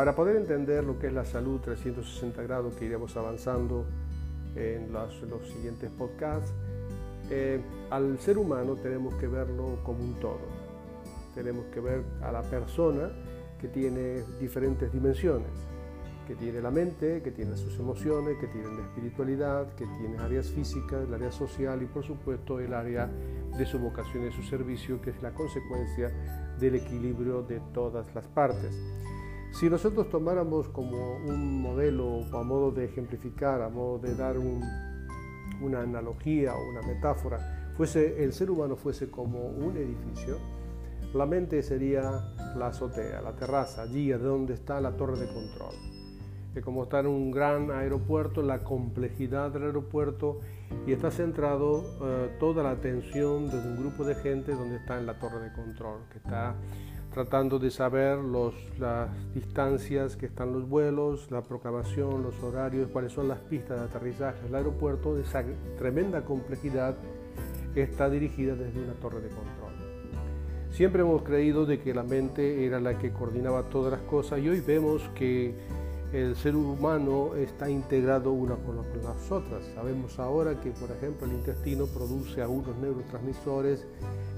Para poder entender lo que es la salud 360 grados que iremos avanzando en los, siguientes podcasts, eh, al ser humano tenemos que verlo como un todo. Tenemos que ver a la persona que tiene diferentes dimensiones, que tiene la mente, que tiene sus emociones, que tiene la espiritualidad, que tiene áreas físicas, el área social y por supuesto el área de su vocación y su servicio, que es la consecuencia del equilibrio de todas las partes. Si nosotros tomáramos como un modelo a modo de ejemplificar, a modo de dar una analogía o una metáfora, fuese el ser humano fuese como un edificio, la mente sería la azotea, la terraza, allí es donde está la torre de control. Es como estar en un gran aeropuerto, la complejidad del aeropuerto y está centrado eh, toda la atención de un grupo de gente donde está en la torre de control, que está tratando de saber las distancias que están los vuelos, la programación, los horarios, cuáles son las pistas de aterrizaje del aeropuerto, esa tremenda complejidad está dirigida desde una torre de control. Siempre hemos creído de que la mente era la que coordinaba todas las cosas y hoy vemos que el ser humano está integrado una con las otras. Sabemos ahora que, por ejemplo, el intestino produce algunos neurotransmisores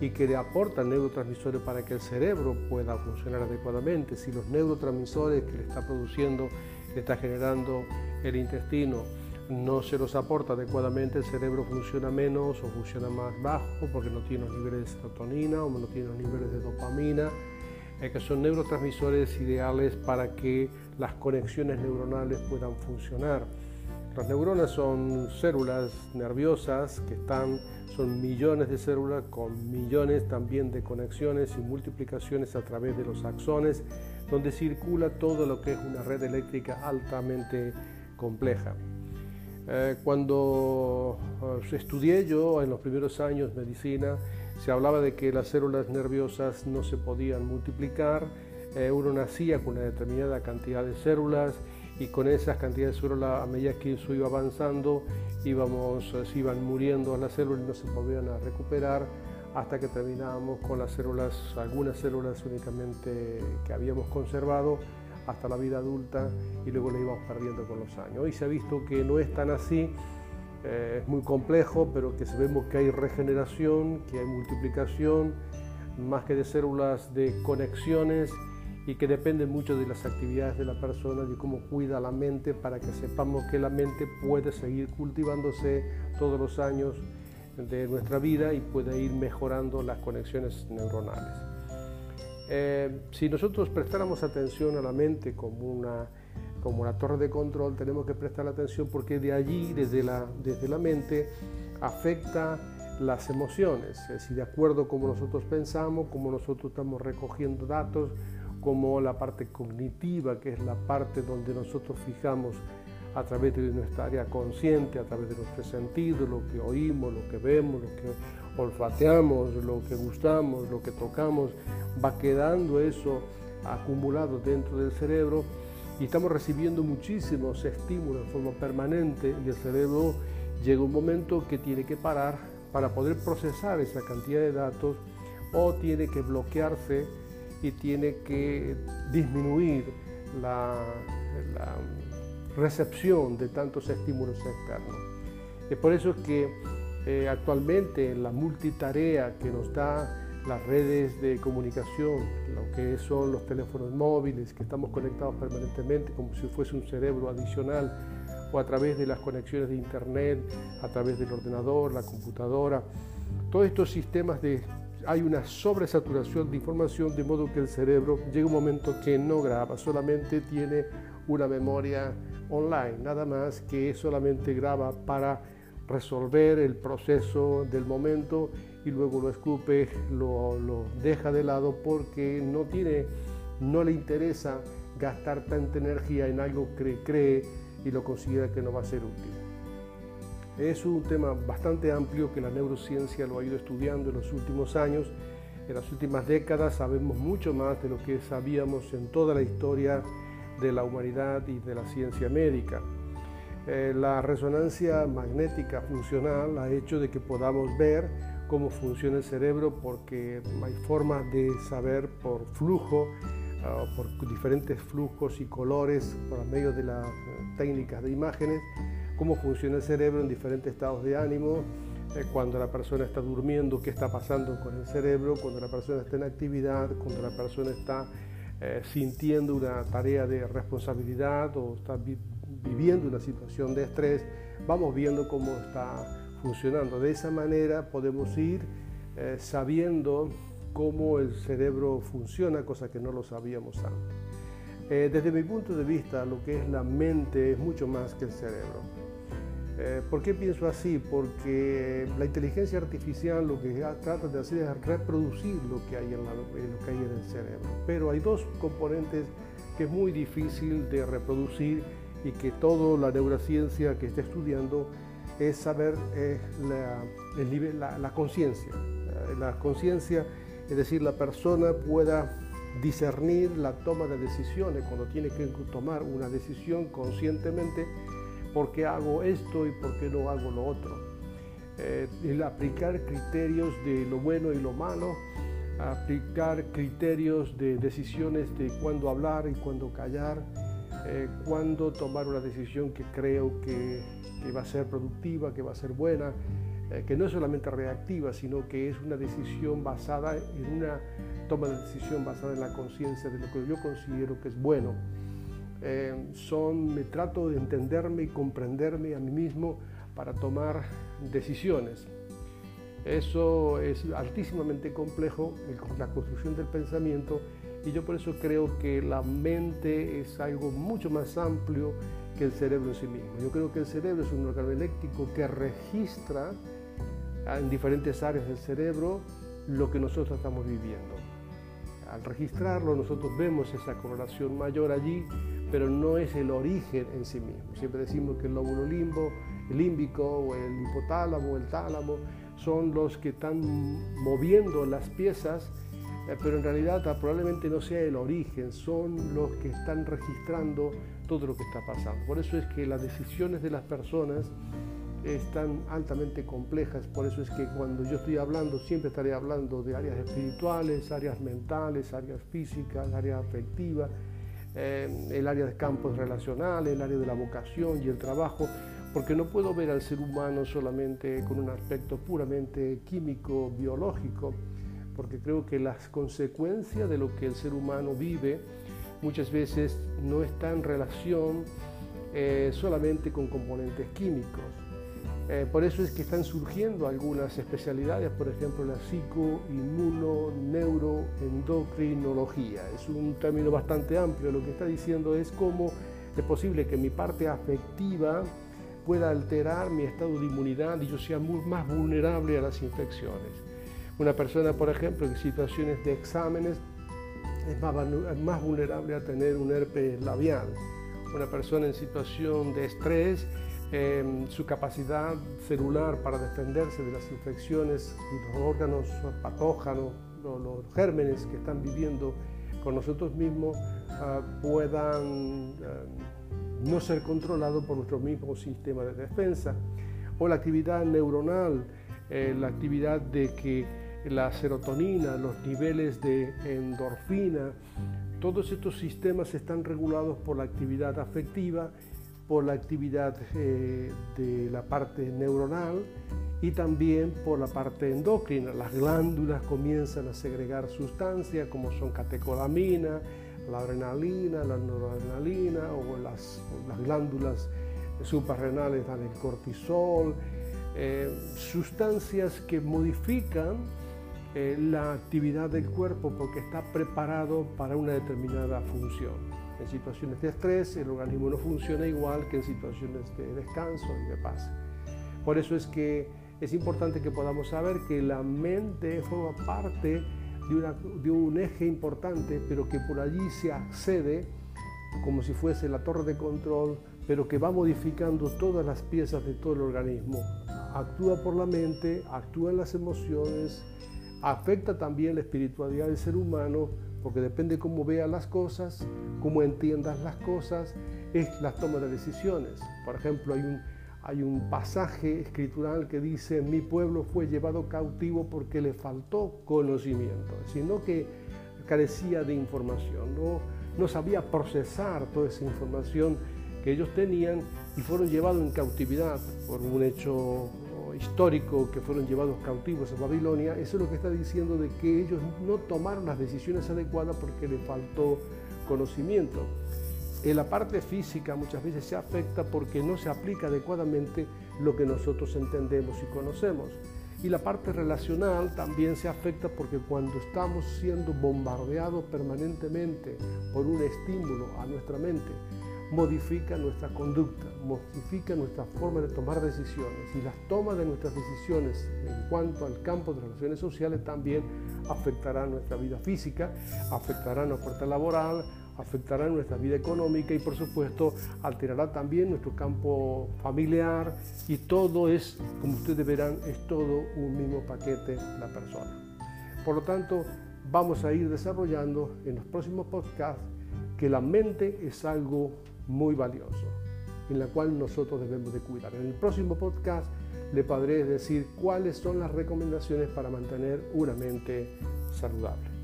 y que le aportan neurotransmisores para que el cerebro pueda funcionar adecuadamente. Si los neurotransmisores que le está produciendo, que está generando el intestino, no se los aporta adecuadamente, el cerebro funciona menos o funciona más bajo porque no tiene los niveles de serotonina o no tiene los niveles de dopamina, eh, que son neurotransmisores ideales para que las conexiones neuronales puedan funcionar. Las neuronas son células nerviosas que están, son millones de células con millones también de conexiones y multiplicaciones a través de los axones, donde circula todo lo que es una red eléctrica altamente compleja. Eh, cuando eh, estudié yo en los primeros años medicina, se hablaba de que las células nerviosas no se podían multiplicar, eh, uno nacía con una determinada cantidad de células y con esas cantidades de células a medida que eso iba avanzando íbamos, eh, se iban muriendo las células y no se volvían a recuperar hasta que terminábamos con las células, algunas células únicamente que habíamos conservado hasta la vida adulta y luego le íbamos perdiendo con los años. Hoy se ha visto que no es tan así, eh, es muy complejo, pero que vemos que hay regeneración, que hay multiplicación, más que de células de conexiones y que depende mucho de las actividades de la persona, de cómo cuida la mente para que sepamos que la mente puede seguir cultivándose todos los años de nuestra vida y puede ir mejorando las conexiones neuronales. Eh, si nosotros prestáramos atención a la mente como una, como una torre de control, tenemos que prestar atención porque de allí, desde la, desde la mente, afecta las emociones, es decir, de acuerdo a cómo nosotros pensamos, cómo nosotros estamos recogiendo datos, como la parte cognitiva, que es la parte donde nosotros fijamos a través de nuestra área consciente, a través de nuestros sentidos, lo que oímos, lo que vemos, lo que olfateamos, lo que gustamos, lo que tocamos, va quedando eso acumulado dentro del cerebro y estamos recibiendo muchísimos estímulos en forma permanente y el cerebro llega un momento que tiene que parar para poder procesar esa cantidad de datos o tiene que bloquearse y tiene que disminuir la, recepción de tantos estímulos externos. Es por eso que eh, actualmente la multitarea que nos da las redes de comunicación, lo que son los teléfonos móviles, que estamos conectados permanentemente como si fuese un cerebro adicional, o a través de las conexiones de Internet, a través del ordenador, la computadora, todos estos sistemas de hay una sobresaturación de información de modo que el cerebro llega un momento que no graba, solamente tiene una memoria online, nada más que solamente graba para resolver el proceso del momento y luego lo escupe, lo, lo deja de lado porque no tiene, no le interesa gastar tanta energía en algo que cree y lo considera que no va a ser útil. Es un tema bastante amplio que la neurociencia lo ha ido estudiando en los últimos años. En las últimas décadas sabemos mucho más de lo que sabíamos en toda la historia de la humanidad y de la ciencia médica. Eh, la resonancia magnética funcional ha hecho de que podamos ver cómo funciona el cerebro porque hay formas de saber por flujo, ah, por diferentes flujos y colores por medio de las eh, técnicas de imágenes, cómo funciona el cerebro en diferentes estados de ánimo, eh, cuando la persona está durmiendo, qué está pasando con el cerebro, cuando la persona está en actividad, cuando la persona está sintiendo una tarea de responsabilidad o está viviendo una situación de estrés, vamos viendo cómo está funcionando. De esa manera podemos ir eh, sabiendo cómo el cerebro funciona, cosa que no lo sabíamos antes. Eh, desde mi punto de vista, lo que es la mente es mucho más que el cerebro. Eh, ¿Por qué pienso así? Porque la inteligencia artificial lo que trata de hacer es reproducir lo que hay en, lo que hay en el cerebro. Pero hay dos componentes que es muy difícil de reproducir y que toda la neurociencia que está estudiando es saber eh, la, nivel, la, conciencia. Eh, la conciencia, es decir, la persona pueda discernir la toma de decisiones cuando tiene que tomar una decisión conscientemente, por qué hago esto y por qué no hago lo otro. Eh, el aplicar criterios de lo bueno y lo malo, aplicar criterios de decisiones de cuándo hablar y cuándo callar, eh, cuándo tomar una decisión que creo que, va a ser productiva, que va a ser buena, eh, que no es solamente reactiva, sino que es una decisión basada en una toma de decisión basada en la conciencia de lo que yo considero que es bueno. Eh, son, me trato de entenderme y comprenderme a mí mismo para tomar decisiones. Eso es altísimamente complejo, la construcción del pensamiento y yo por eso creo que la mente es algo mucho más amplio que el cerebro en sí mismo. Yo creo que el cerebro es un órgano eléctrico que registra en diferentes áreas del cerebro lo que nosotros estamos viviendo. Al registrarlo nosotros vemos esa correlación mayor allí, pero no es el origen en sí mismo. Siempre decimos que el lóbulo limbo, el límbico o el hipotálamo, el tálamo, son los que están moviendo las piezas eh, pero en realidad ah, probablemente no sea el origen, son los que están registrando todo lo que está pasando. Por eso es que las decisiones de las personas están altamente complejas, por eso es que cuando yo estoy hablando siempre estaré hablando de áreas espirituales, áreas mentales, áreas físicas, áreas afectivas, el área de campos relacionales, el área de la vocación y el trabajo, porque no puedo ver al ser humano solamente con un aspecto puramente químico, biológico, porque creo que las consecuencias de lo que el ser humano vive muchas veces no está en relación eh, solamente con componentes químicos. Eh, por eso es que están surgiendo algunas especialidades, por ejemplo la psico-inmuno-neuro-endocrinología. Es un término bastante amplio. Lo que está diciendo es cómo es posible que mi parte afectiva pueda alterar mi estado de inmunidad y yo sea más vulnerable a las infecciones. Una persona, por ejemplo, en situaciones de exámenes es más, vulnerable a tener un herpes labial. Una persona en situación de estrés, em, su capacidad celular para defenderse de las infecciones y los órganos patógenos, los, gérmenes que están viviendo con nosotros mismos, ah, puedan em, no ser controlados por nuestro mismo sistema de defensa. O la actividad neuronal, eh, la actividad de que la serotonina, los niveles de endorfina, todos estos sistemas están regulados por la actividad afectiva, por la actividad eh, de la parte neuronal y también por la parte endocrina. Las glándulas comienzan a segregar sustancias como son catecolamina, la adrenalina, la noradrenalina o las, las glándulas suprarrenales dan el cortisol, eh, sustancias que modifican eh, la actividad del cuerpo porque está preparado para una determinada función. En situaciones de estrés el organismo no funciona igual que en situaciones de descanso y de paz. Por eso es que es importante que podamos saber que la mente forma parte de, de un eje importante, pero que por allí se accede como si fuese la torre de control, pero que va modificando todas las piezas de todo el organismo. Actúa por la mente, actúa en las emociones, afecta también la espiritualidad del ser humano, porque depende cómo veas las cosas, cómo entiendas las cosas, es la toma de decisiones. Por ejemplo, hay un, hay un pasaje escritural que dice, mi pueblo fue llevado cautivo porque le faltó conocimiento, sino que carecía de información, no, no sabía procesar toda esa información que ellos tenían y fueron llevados en cautividad por un hecho histórico que fueron llevados cautivos a Babilonia, eso es lo que está diciendo de que ellos no tomaron las decisiones adecuadas porque les faltó conocimiento. En la parte física muchas veces se afecta porque no se aplica adecuadamente lo que nosotros entendemos y conocemos. Y la parte relacional también se afecta porque cuando estamos siendo bombardeados permanentemente por un estímulo a nuestra mente, modifica nuestra conducta, modifica nuestra forma de tomar decisiones y las tomas de nuestras decisiones en cuanto al campo de relaciones sociales también afectará nuestra vida física, afectará nuestra fuerza laboral, afectará nuestra vida económica y por supuesto alterará también nuestro campo familiar y todo es, como ustedes verán, es todo un mismo paquete la persona. Por lo tanto, vamos a ir desarrollando en los próximos podcasts que la mente es algo muy valioso, en la cual nosotros debemos de cuidar. En el próximo podcast le podré decir cuáles son las recomendaciones para mantener una mente saludable.